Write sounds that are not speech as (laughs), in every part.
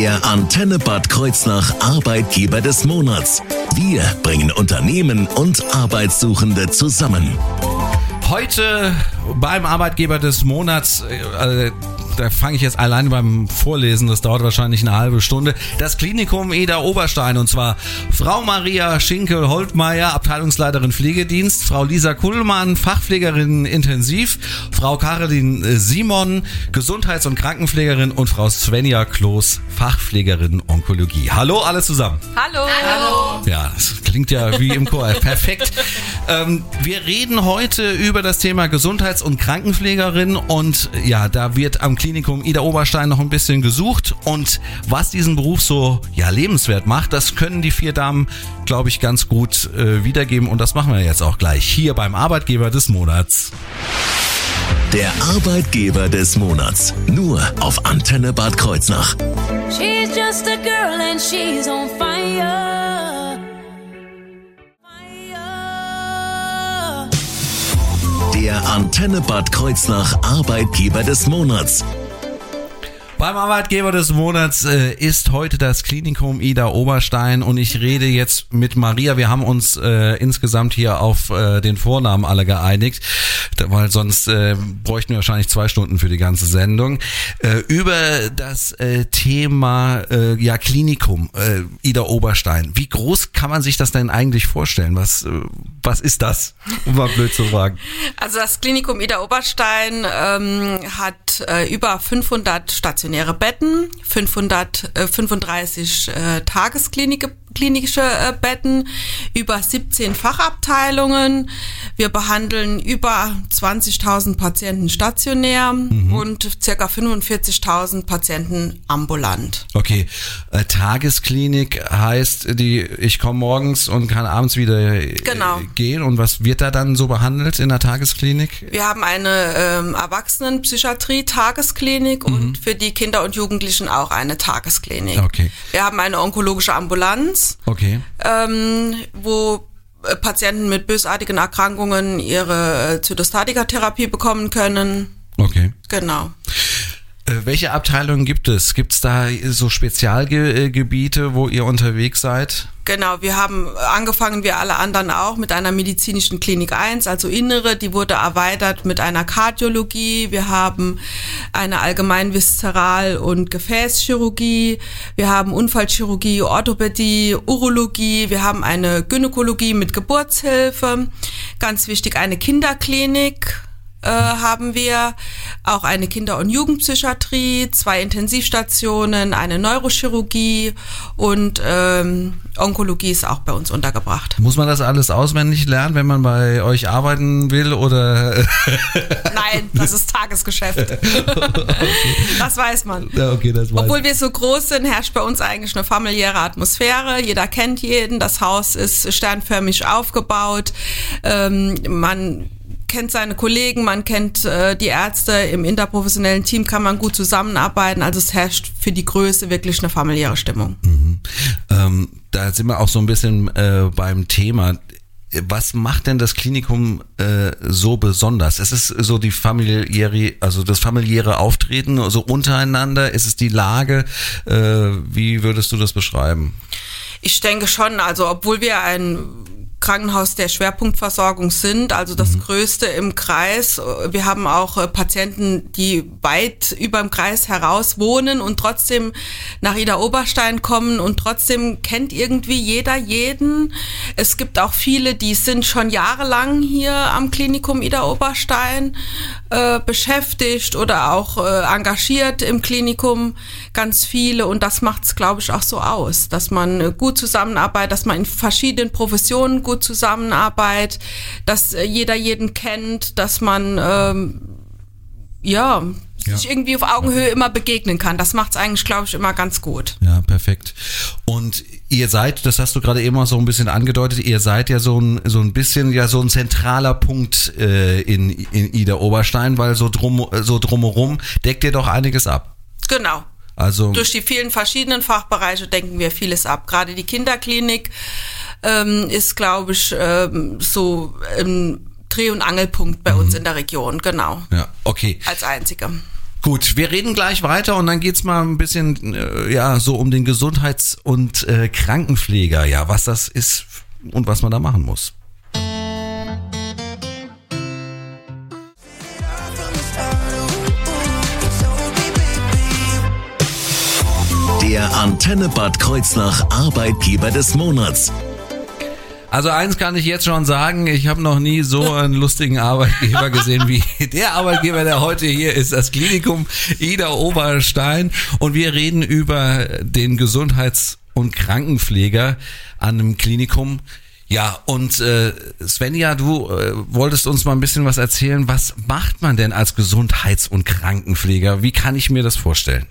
Der Antenne Bad Kreuznach Arbeitgeber des Monats. Wir bringen Unternehmen und Arbeitssuchende zusammen. Heute beim Arbeitgeber des Monats, äh, da fange ich jetzt allein beim Vorlesen, das dauert wahrscheinlich eine halbe Stunde. Das Klinikum Eder Oberstein und zwar Frau Maria Schinkel-Holtmeier, Abteilungsleiterin Pflegedienst, Frau Lisa Kuhlmann, Fachpflegerin Intensiv, Frau Caroline äh, Simon, Gesundheits- und Krankenpflegerin und Frau Svenja Kloß, Fachpflegerin Onkologie. Hallo alle zusammen. Hallo. Hallo. Ja, das klingt ja wie im Chor. Perfekt. Ähm, wir reden heute über das Thema Gesundheits- und Krankenpflegerin und ja, da wird am Klinikum Ida Oberstein noch ein bisschen gesucht und was diesen Beruf so ja lebenswert macht, das können die vier Damen, glaube ich, ganz gut äh, wiedergeben und das machen wir jetzt auch gleich hier beim Arbeitgeber des Monats. Der Arbeitgeber des Monats. Nur auf Antenne Bad Kreuznach. She's just a girl and she's on fire. Fire. Der Antenne Bad Kreuznach Arbeitgeber des Monats. Beim Arbeitgeber des Monats äh, ist heute das Klinikum Ida Oberstein und ich rede jetzt mit Maria. Wir haben uns äh, insgesamt hier auf äh, den Vornamen alle geeinigt, weil sonst äh, bräuchten wir wahrscheinlich zwei Stunden für die ganze Sendung. Äh, über das äh, Thema äh, ja Klinikum äh, Ida Oberstein. Wie groß kann man sich das denn eigentlich vorstellen? Was, äh, was ist das? Um mal blöd zu fragen. Also das Klinikum Ida Oberstein ähm, hat äh, über 500 stationäre Betten, 535 äh, Tagesklinik klinische äh, Betten, über 17 Fachabteilungen. Wir behandeln über 20.000 Patienten stationär und circa 45.000 Patienten ambulant. Okay, äh, Tagesklinik heißt, die ich komme morgens und kann abends wieder äh, Genau. gehen. Und was wird da dann so behandelt in der Tagesklinik? Wir haben eine ähm, Erwachsenenpsychiatrie-Tagesklinik und für die Kinder und Jugendlichen auch eine Tagesklinik. Okay. Wir haben eine onkologische Ambulanz, Okay. ähm, wo äh, Patienten mit bösartigen Erkrankungen ihre äh, Zytostatika-Therapie bekommen können. Okay. Genau. Äh, welche Abteilungen gibt es? Gibt es da so Spezialgebiete, wo ihr unterwegs seid? Genau, wir haben angefangen, wie alle anderen auch, mit einer medizinischen Klinik 1, also Innere, die wurde erweitert mit einer Kardiologie. Wir haben eine allgemein Viszeral- und Gefäßchirurgie. Wir haben Unfallchirurgie, Orthopädie, Urologie. Wir haben eine Gynäkologie mit Geburtshilfe. Ganz wichtig, eine Kinderklinik äh, haben wir auch eine Kinder- und Jugendpsychiatrie, zwei Intensivstationen, eine Neurochirurgie und ähm, Onkologie ist auch bei uns untergebracht. Muss man das alles auswendig lernen, wenn man bei euch arbeiten will oder? (laughs) Nein, das ist Tagesgeschäft. (laughs) Das weiß man. ja, okay, das weiß Obwohl wir so groß sind, herrscht bei uns eigentlich eine familiäre Atmosphäre. Jeder kennt jeden. Das Haus ist sternförmig aufgebaut. Ähm, man kennt seine Kollegen, man kennt äh, die Ärzte. Im interprofessionellen Team kann man gut zusammenarbeiten. Also es herrscht für die Größe wirklich eine familiäre Stimmung. Ähm, da sind wir auch so ein bisschen äh, beim Thema. Was macht denn das Klinikum äh, so besonders? Es ist so die familiäre, also das familiäre Auftreten, so untereinander. Ist es die Lage? Äh, wie würdest du das beschreiben? Ich denke schon, also obwohl wir ein Krankenhaus der Schwerpunktversorgung sind, also das größte im Kreis. Wir haben auch äh, Patienten, die weit über dem Kreis heraus wohnen und trotzdem nach Ida Oberstein kommen und trotzdem kennt irgendwie jeder jeden. Es gibt auch viele, die sind schon jahrelang hier am Klinikum Ida Oberstein äh, beschäftigt oder auch äh, engagiert im Klinikum, ganz viele. Und das macht es, glaube ich, auch so aus, dass man äh, gut zusammenarbeitet, dass man in verschiedenen Professionen gut zusammenarbeitet, dass äh, jeder jeden kennt, dass man ähm, ja, Ja. sich irgendwie auf Augenhöhe immer begegnen kann. Das macht es eigentlich, glaube ich, immer ganz gut. Ja, perfekt. Und ihr seid, das hast du gerade eben auch so ein bisschen angedeutet, ihr seid ja so ein, so ein bisschen ja so ein zentraler Punkt äh, in, in Ida Oberstein, weil so drum, so drumherum deckt ihr doch einiges ab. Genau. Also Durch die vielen verschiedenen Fachbereiche denken wir vieles ab. Gerade die Kinderklinik ähm, ist, glaube ich, ähm, so ein Dreh- und Angelpunkt bei uns in der Region, genau. ja, okay. Als einzige. Gut, wir reden gleich weiter und dann geht's mal ein bisschen äh, ja so um den Gesundheits- und äh, Krankenpfleger, ja, was das ist und was man da machen muss. Der Antenne Bad Kreuznach Arbeitgeber des Monats. Also eins kann ich jetzt schon sagen, ich habe noch nie so einen lustigen Arbeitgeber gesehen wie (laughs) der Arbeitgeber, der heute hier ist, das Klinikum Ida Oberstein. Und wir reden über den Gesundheits- und Krankenpfleger an einem Klinikum. Ja, und äh, Svenja, du äh, wolltest uns mal ein bisschen was erzählen. Was macht man denn als Gesundheits- und Krankenpfleger? Wie kann ich mir das vorstellen?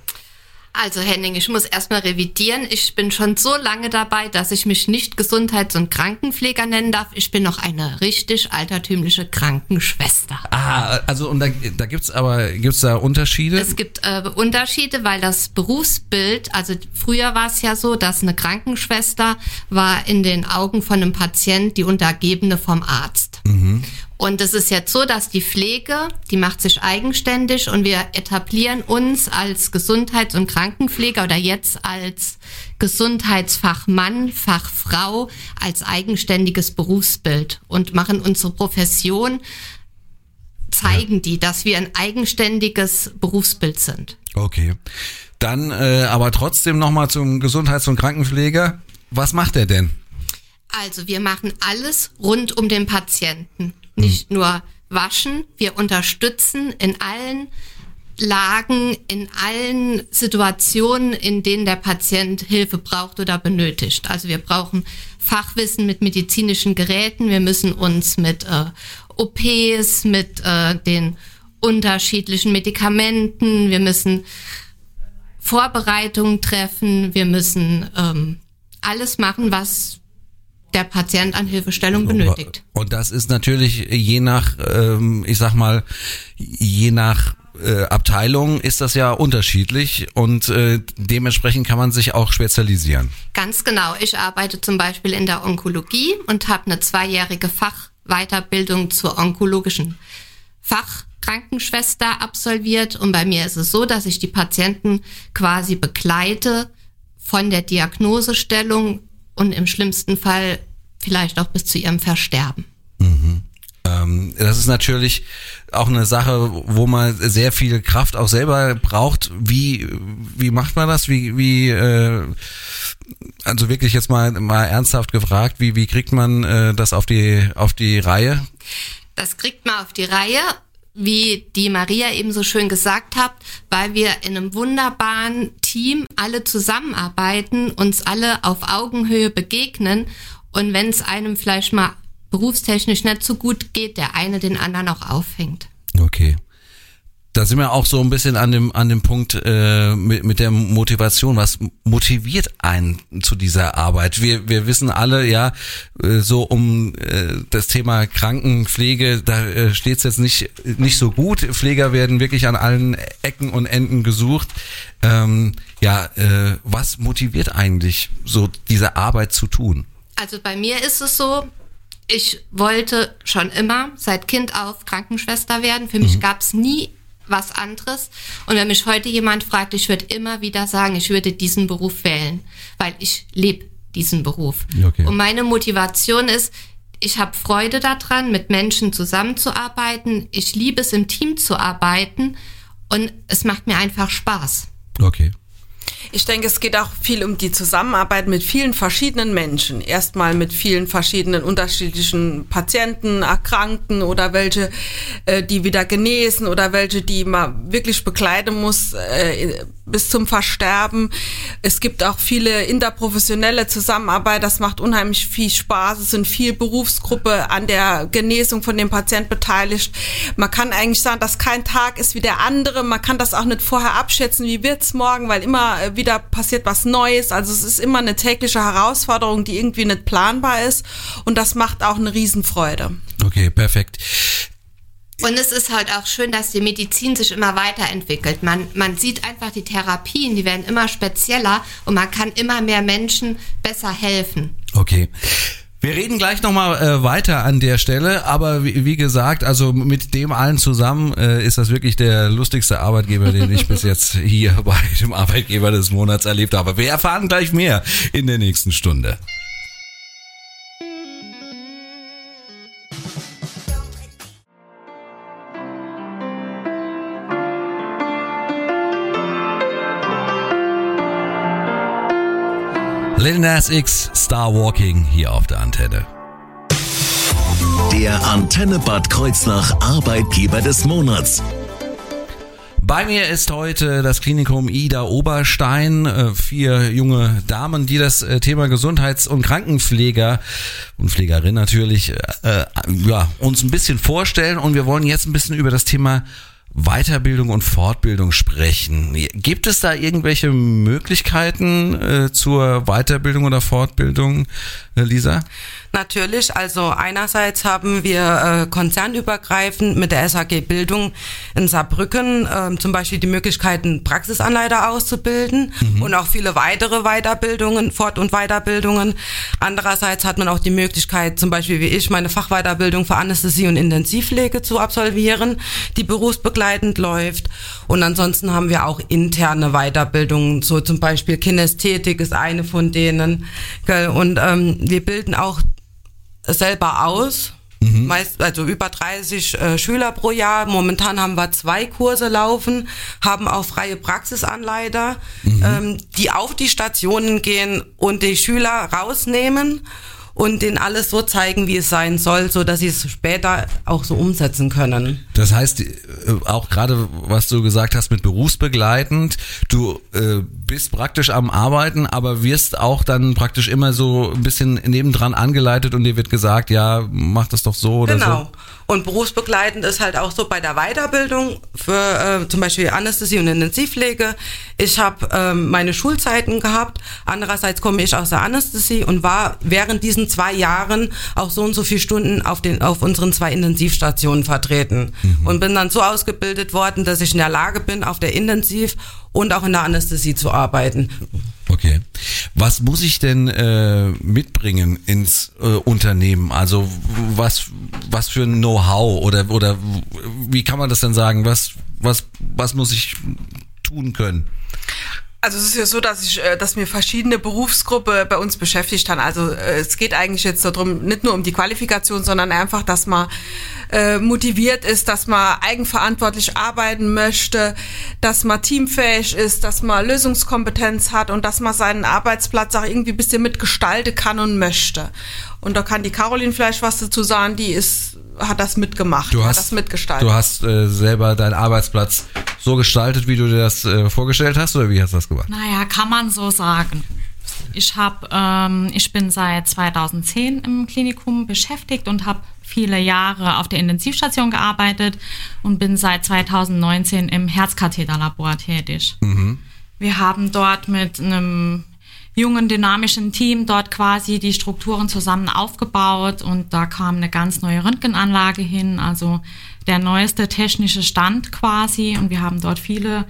Also Henning, ich muss erstmal revidieren. Ich bin schon so lange dabei, dass ich mich nicht Gesundheits- und Krankenpfleger nennen darf. Ich bin noch eine richtig altertümliche Krankenschwester. Ah, also und da, da gibt's aber gibt's da Unterschiede? Es gibt äh, Unterschiede, weil das Berufsbild, also früher war es ja so, dass eine Krankenschwester war in den Augen von einem Patient die Untergebene vom Arzt. Und es ist jetzt so, dass die Pflege, die macht sich eigenständig und wir etablieren uns als Gesundheits- und Krankenpfleger oder jetzt als Gesundheitsfachmann, Fachfrau als eigenständiges Berufsbild und machen unsere Profession, zeigen die, dass wir ein eigenständiges Berufsbild sind. Okay. Dann äh, aber trotzdem nochmal zum Gesundheits- und Krankenpfleger. Was macht er denn? Also wir machen alles rund um den Patienten. Nicht nur waschen, wir unterstützen in allen Lagen, in allen Situationen, in denen der Patient Hilfe braucht oder benötigt. Also wir brauchen Fachwissen mit medizinischen Geräten, wir müssen uns mit äh, OPs, mit äh, den unterschiedlichen Medikamenten, wir müssen Vorbereitungen treffen, wir müssen ähm, alles machen, was der Patient an Hilfestellung benötigt. Und das ist natürlich je nach, ähm, ich sag mal, je nach äh, Abteilung ist das ja unterschiedlich und äh, dementsprechend kann man sich auch spezialisieren. Ganz genau. Ich arbeite zum Beispiel in der Onkologie und habe eine zweijährige Fachweiterbildung zur onkologischen Fachkrankenschwester absolviert. Und bei mir ist es so, dass ich die Patienten quasi begleite von der Diagnosestellung und im schlimmsten Fall vielleicht auch bis zu ihrem Versterben. Ähm, das ist natürlich auch eine Sache, wo man sehr viel Kraft auch selber braucht. Wie wie macht man das? Wie wie äh, also wirklich jetzt mal mal ernsthaft gefragt, wie wie kriegt man äh, das auf die auf die Reihe? Das kriegt man auf die Reihe, wie die Maria eben so schön gesagt hat, weil wir in einem wunderbaren Team alle zusammenarbeiten, uns alle auf Augenhöhe begegnen und wenn es einem vielleicht mal berufstechnisch nicht so gut geht, der eine den anderen auch auffängt. Okay. Da sind wir auch so ein bisschen an dem an dem Punkt äh, mit, mit der Motivation. Was motiviert einen zu dieser Arbeit? Wir wir wissen alle ja äh, so um äh, das Thema Krankenpflege, da äh, steht es jetzt nicht nicht so gut. Pfleger werden wirklich an allen Ecken und Enden gesucht. Ähm, ja, äh, was motiviert eigentlich so diese Arbeit zu tun? Also bei mir ist es so, ich wollte schon immer seit Kind auf Krankenschwester werden. Für mich gab es nie was anderes. Und wenn mich heute jemand fragt, ich würde immer wieder sagen, ich würde diesen Beruf wählen, weil ich lebe diesen Beruf. Okay. Und meine Motivation ist, ich habe Freude daran, mit Menschen zusammenzuarbeiten. Ich liebe es, im Team zu arbeiten. Und es macht mir einfach Spaß. Okay. Ich denke, es geht auch viel um die Zusammenarbeit mit vielen verschiedenen Menschen. Erstmal mit vielen verschiedenen unterschiedlichen Patienten, Erkrankten oder welche, äh, die wieder genesen oder welche, die man wirklich begleiten muss äh, bis zum Versterben. Es gibt auch viele interprofessionelle Zusammenarbeit. Das macht unheimlich viel Spaß. Es sind viel Berufsgruppe an der Genesung von dem Patient beteiligt. Man kann eigentlich sagen, dass kein Tag ist wie der andere. Man kann das auch nicht vorher abschätzen, wie wird's morgen, weil immer äh, wieder passiert was Neues. Also es ist immer eine tägliche Herausforderung, die irgendwie nicht planbar ist. Und das macht auch eine Riesenfreude. Okay, perfekt. Und es ist halt auch schön, dass die Medizin sich immer weiterentwickelt. Man, man sieht einfach die Therapien, die werden immer spezieller und man kann immer mehr Menschen besser helfen. Okay. Wir reden gleich nochmal äh, weiter an der Stelle, aber wie, wie gesagt, also mit dem allen zusammen äh, ist das wirklich der lustigste Arbeitgeber, den ich bis jetzt hier (laughs) bei dem Arbeitgeber des Monats erlebt habe. Wir erfahren gleich mehr in der nächsten Stunde. Lil Nas X, Star Walking hier auf der Antenne. Der Antenne Bad Kreuznach Arbeitgeber des Monats. Bei mir ist heute das Klinikum Ida Oberstein. äh, Vier junge Damen, die das äh, Thema Gesundheits- und Krankenpfleger und Pflegerin natürlich äh, ja, uns ein bisschen vorstellen. Und wir wollen jetzt ein bisschen über das Thema Weiterbildung und Fortbildung sprechen. Gibt es da irgendwelche Möglichkeiten äh, zur Weiterbildung oder Fortbildung, Lisa? Natürlich, also einerseits haben wir äh, konzernübergreifend mit der SAG Bildung in Saarbrücken äh, zum Beispiel die Möglichkeiten, Praxisanleiter auszubilden und auch viele weitere Weiterbildungen, Fort- und Weiterbildungen. Andererseits hat man auch die Möglichkeit, zum Beispiel wie ich, meine Fachweiterbildung für Anästhesie und Intensivpflege zu absolvieren, die berufsbegleitend läuft. Und ansonsten haben wir auch interne Weiterbildungen, so zum Beispiel Kinästhetik ist eine von denen. Gell? Und ähm, wir bilden auch selber aus. Meist, also über 30 äh, Schüler pro Jahr. Momentan haben wir zwei Kurse laufen, haben auch freie Praxisanleiter, ähm, die auf die Stationen gehen und die Schüler rausnehmen und denen alles so zeigen, wie es sein soll, so dass sie es später auch so umsetzen können. Das heißt, äh, auch gerade was du gesagt hast mit berufsbegleitend, du äh, bist praktisch am Arbeiten, aber wirst auch dann praktisch immer so ein bisschen nebendran angeleitet und dir wird gesagt, ja, mach das doch so oder Genau. so. Und berufsbegleitend ist halt auch so bei der Weiterbildung für äh, zum Beispiel Anästhesie und Intensivpflege. Ich habe ähm, meine Schulzeiten gehabt. Andererseits komme ich aus der Anästhesie und war während diesen zwei Jahren auch so und so viele Stunden auf den auf unseren zwei Intensivstationen vertreten und bin dann so ausgebildet worden, dass ich in der Lage bin, auf der Intensiv und auch in der Anästhesie zu arbeiten. Okay. Was muss ich denn äh, mitbringen ins äh, Unternehmen? Also was was für ein Know-how oder oder wie kann man das denn sagen? Was was was muss ich tun können? Also es ist ja so, dass ich, äh, dass mir verschiedene Berufsgruppen bei uns beschäftigt haben. Also äh, es geht eigentlich jetzt darum, nicht nur um die Qualifikation, sondern einfach, dass man äh, motiviert ist, dass man eigenverantwortlich arbeiten möchte, dass man teamfähig ist, dass man Lösungskompetenz hat und dass man seinen Arbeitsplatz auch irgendwie ein bisschen mitgestalten kann und möchte. Und da kann die Caroline vielleicht was dazu sagen, die ist, hat das mitgemacht, Du hat hast das mitgestaltet. Du hast äh, selber deinen Arbeitsplatz so gestaltet, wie du dir das äh, vorgestellt hast, oder wie hast du das gemacht? Naja, kann man so sagen. Ich habe, ähm, ich bin seit 2010 im Klinikum beschäftigt und habe viele Jahre auf der Intensivstation gearbeitet und bin seit 2019 im Herzkatheterlabor tätig. Wir haben dort mit einem jungen, dynamischen Team dort quasi die Strukturen zusammen aufgebaut und da kam eine ganz neue Röntgenanlage hin, also der neueste technische Stand quasi und wir haben dort viele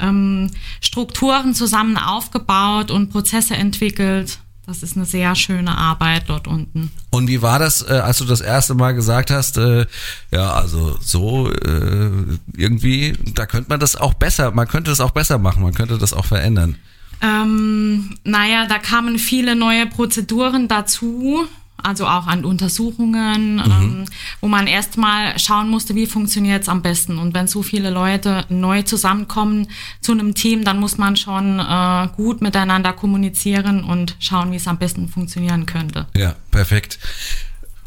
ähm, Strukturen zusammen aufgebaut und Prozesse entwickelt. Das ist eine sehr schöne Arbeit dort unten. Und wie war das, äh, als du das erste Mal gesagt hast, äh, ja, also so äh, irgendwie, da könnte man das auch besser, man könnte das auch besser machen, man könnte das auch verändern. Ähm, naja, da kamen viele neue Prozeduren dazu, also auch an Untersuchungen, ähm, wo man erstmal schauen musste, wie funktioniert es am besten. Und wenn so viele Leute neu zusammenkommen zu einem Team, dann muss man schon äh, gut miteinander kommunizieren und schauen, wie es am besten funktionieren könnte. Ja, perfekt.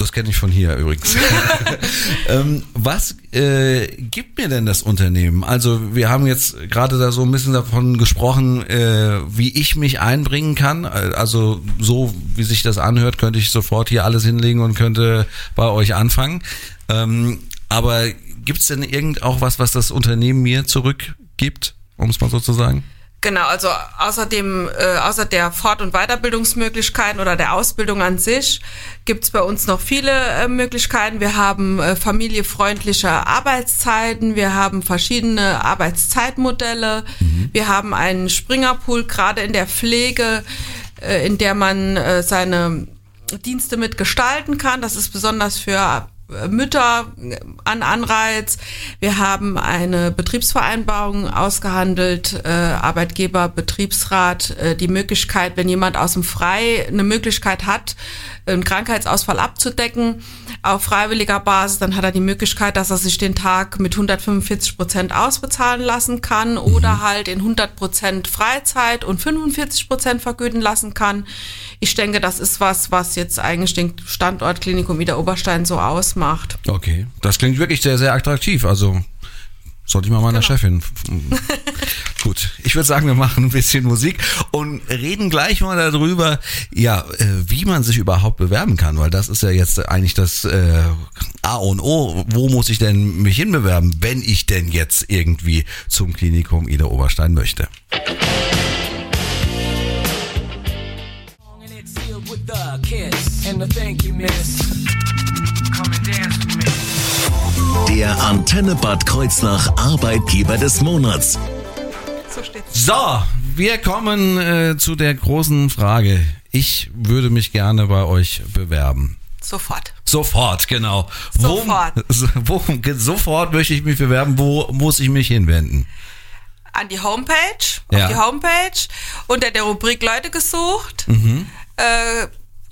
Das kenne ich von hier übrigens. (laughs) ähm, was äh, gibt mir denn das Unternehmen? Also wir haben jetzt gerade da so ein bisschen davon gesprochen, äh, wie ich mich einbringen kann. Also so wie sich das anhört, könnte ich sofort hier alles hinlegen und könnte bei euch anfangen. Ähm, aber gibt es denn irgend auch was, was das Unternehmen mir zurückgibt, um es mal so zu sagen? Genau, also außerdem, äh, außer der Fort- und Weiterbildungsmöglichkeiten oder der Ausbildung an sich gibt's bei uns noch viele äh, Möglichkeiten. Wir haben äh, familiefreundliche Arbeitszeiten, wir haben verschiedene Arbeitszeitmodelle, wir haben einen Springerpool, gerade in der Pflege, äh, in der man äh, seine Dienste mitgestalten kann. Das ist besonders für Mütter an Anreiz. Wir haben eine Betriebsvereinbarung ausgehandelt, äh, Arbeitgeber, Betriebsrat, äh, die Möglichkeit, wenn jemand aus dem Frei eine Möglichkeit hat, einen Krankheitsausfall abzudecken auf freiwilliger Basis, dann hat er die Möglichkeit, dass er sich den Tag mit 145 Prozent ausbezahlen lassen kann oder halt in 100 Prozent Freizeit und 45 Prozent vergüten lassen kann. Ich denke, das ist was, was jetzt eigentlich den Standort Klinikum Ida Oberstein so ausmacht. Okay, das klingt wirklich sehr, sehr attraktiv. Also sollte ich mal meiner Chefin. (laughs) Gut, ich würde sagen, wir machen ein bisschen Musik und reden gleich mal darüber, ja, äh, wie man sich überhaupt bewerben kann, weil das ist ja jetzt eigentlich das äh, A und O. Wo muss ich denn mich hinbewerben, wenn ich denn jetzt irgendwie zum Klinikum Ida Oberstein möchte? And a thank you, miss. Der Antenne Bad Kreuznach Arbeitgeber des Monats. So steht's. So, wir kommen äh, zu der großen Frage. Ich würde mich gerne bei euch bewerben. Sofort. Sofort, genau. Sofort. (laughs) Wo, wo, sofort möchte ich mich bewerben. Wo muss ich mich hinwenden? An die Homepage, Ja. auf die Homepage, unter der Rubrik Leute gesucht. Mhm. Äh,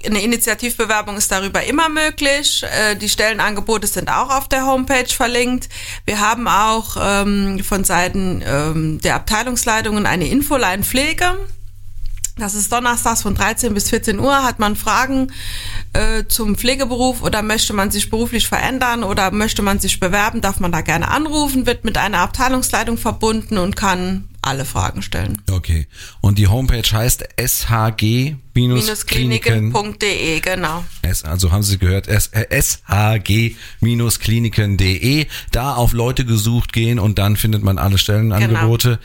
eine Initiativbewerbung ist darüber immer möglich. Äh, die Stellenangebote sind auch auf der Homepage verlinkt. Wir haben auch ähm, von Seiten ähm, der Abteilungsleitungen eine Infoline Pflege. Das ist donnerstags von 13 bis 14 Uhr. Hat man Fragen äh, zum Pflegeberuf oder möchte man sich beruflich verändern oder möchte man sich bewerben, darf man da gerne anrufen, wird mit einer Abteilungsleitung verbunden und kann alle Fragen stellen. Okay. Und die Homepage heißt shg-kliniken. Minuskliniken.de, genau. Also haben Sie gehört, S- äh, shg-kliniken.de. Da auf Leute gesucht gehen und dann findet man alle Stellenangebote.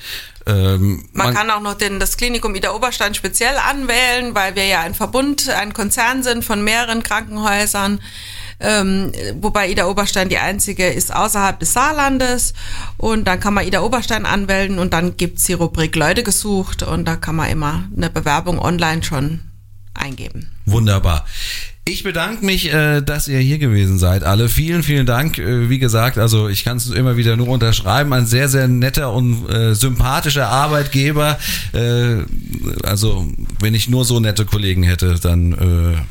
Ähm, Man, kann auch noch den, das Klinikum Ida Oberstein speziell anwählen, weil wir ja ein Verbund, ein Konzern sind von mehreren Krankenhäusern. Ähm, wobei Ida Oberstein die einzige ist außerhalb des Saarlandes. Und dann kann man Ida Oberstein anmelden und dann gibt's die Rubrik Leute gesucht und da kann man immer eine Bewerbung online schon eingeben. Wunderbar. Ich bedanke mich, äh, dass ihr hier gewesen seid, alle. Vielen, vielen Dank. Äh, wie gesagt, also ich kann es immer wieder nur unterschreiben. Ein sehr, sehr netter und äh, sympathischer Arbeitgeber. Also wenn ich nur so nette Kollegen hätte, dann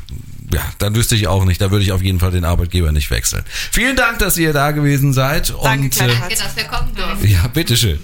ja, dann wüsste ich auch nicht. Da würde ich auf jeden Fall den Arbeitgeber nicht wechseln. Vielen Dank, dass ihr da gewesen seid. Danke, und. Danke, dass wir kommen dürfen. äh, ja, bitteschön.